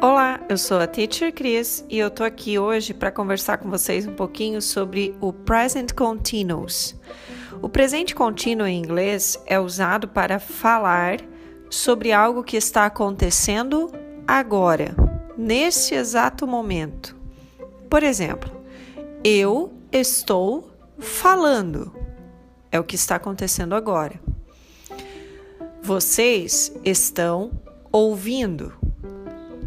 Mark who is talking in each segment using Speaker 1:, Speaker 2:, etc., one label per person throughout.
Speaker 1: Olá, eu sou a Teacher Cris e eu tô aqui hoje para conversar com vocês um pouquinho sobre o Present Continuous. O presente contínuo em inglês é usado para falar sobre algo que está acontecendo agora, neste exato momento. Por exemplo, eu estou falando. É o que está acontecendo agora. Vocês estão ouvindo.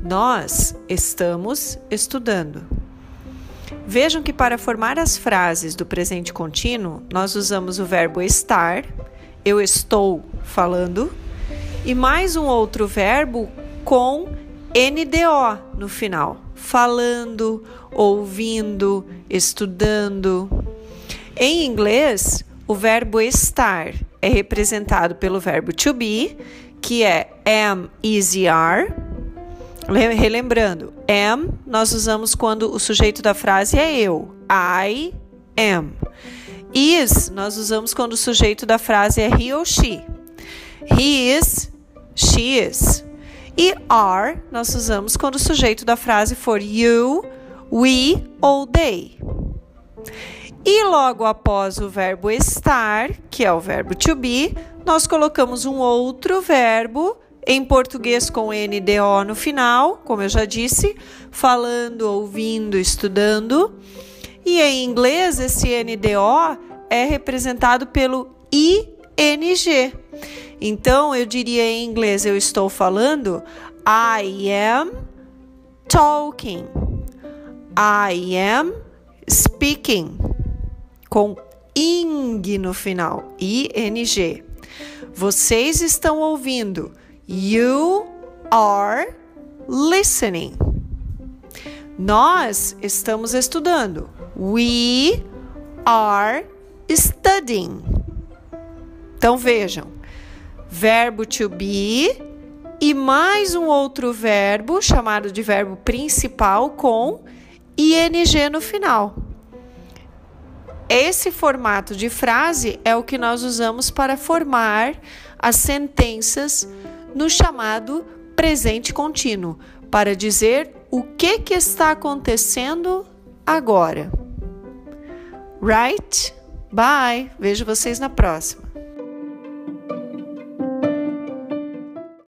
Speaker 1: Nós estamos estudando. Vejam que para formar as frases do presente contínuo, nós usamos o verbo estar, eu estou falando, e mais um outro verbo com NDO no final, falando, ouvindo, estudando. Em inglês, o verbo estar é representado pelo verbo to be, que é am, is are. Relembrando, am nós usamos quando o sujeito da frase é eu. I am. Is nós usamos quando o sujeito da frase é he ou she. He is, she is. E are nós usamos quando o sujeito da frase for you, we ou they. E logo após o verbo estar, que é o verbo to be, nós colocamos um outro verbo em português com NDO no final, como eu já disse, falando, ouvindo, estudando. E em inglês, esse NDO é representado pelo ING. Então, eu diria em inglês, eu estou falando, I am talking. I am speaking com ing no final, ing. Vocês estão ouvindo. You are listening. Nós estamos estudando. We are studying. Então vejam, verbo to be e mais um outro verbo chamado de verbo principal com ing no final. Esse formato de frase é o que nós usamos para formar as sentenças no chamado presente contínuo, para dizer o que, que está acontecendo agora. Right? Bye! Vejo vocês na próxima.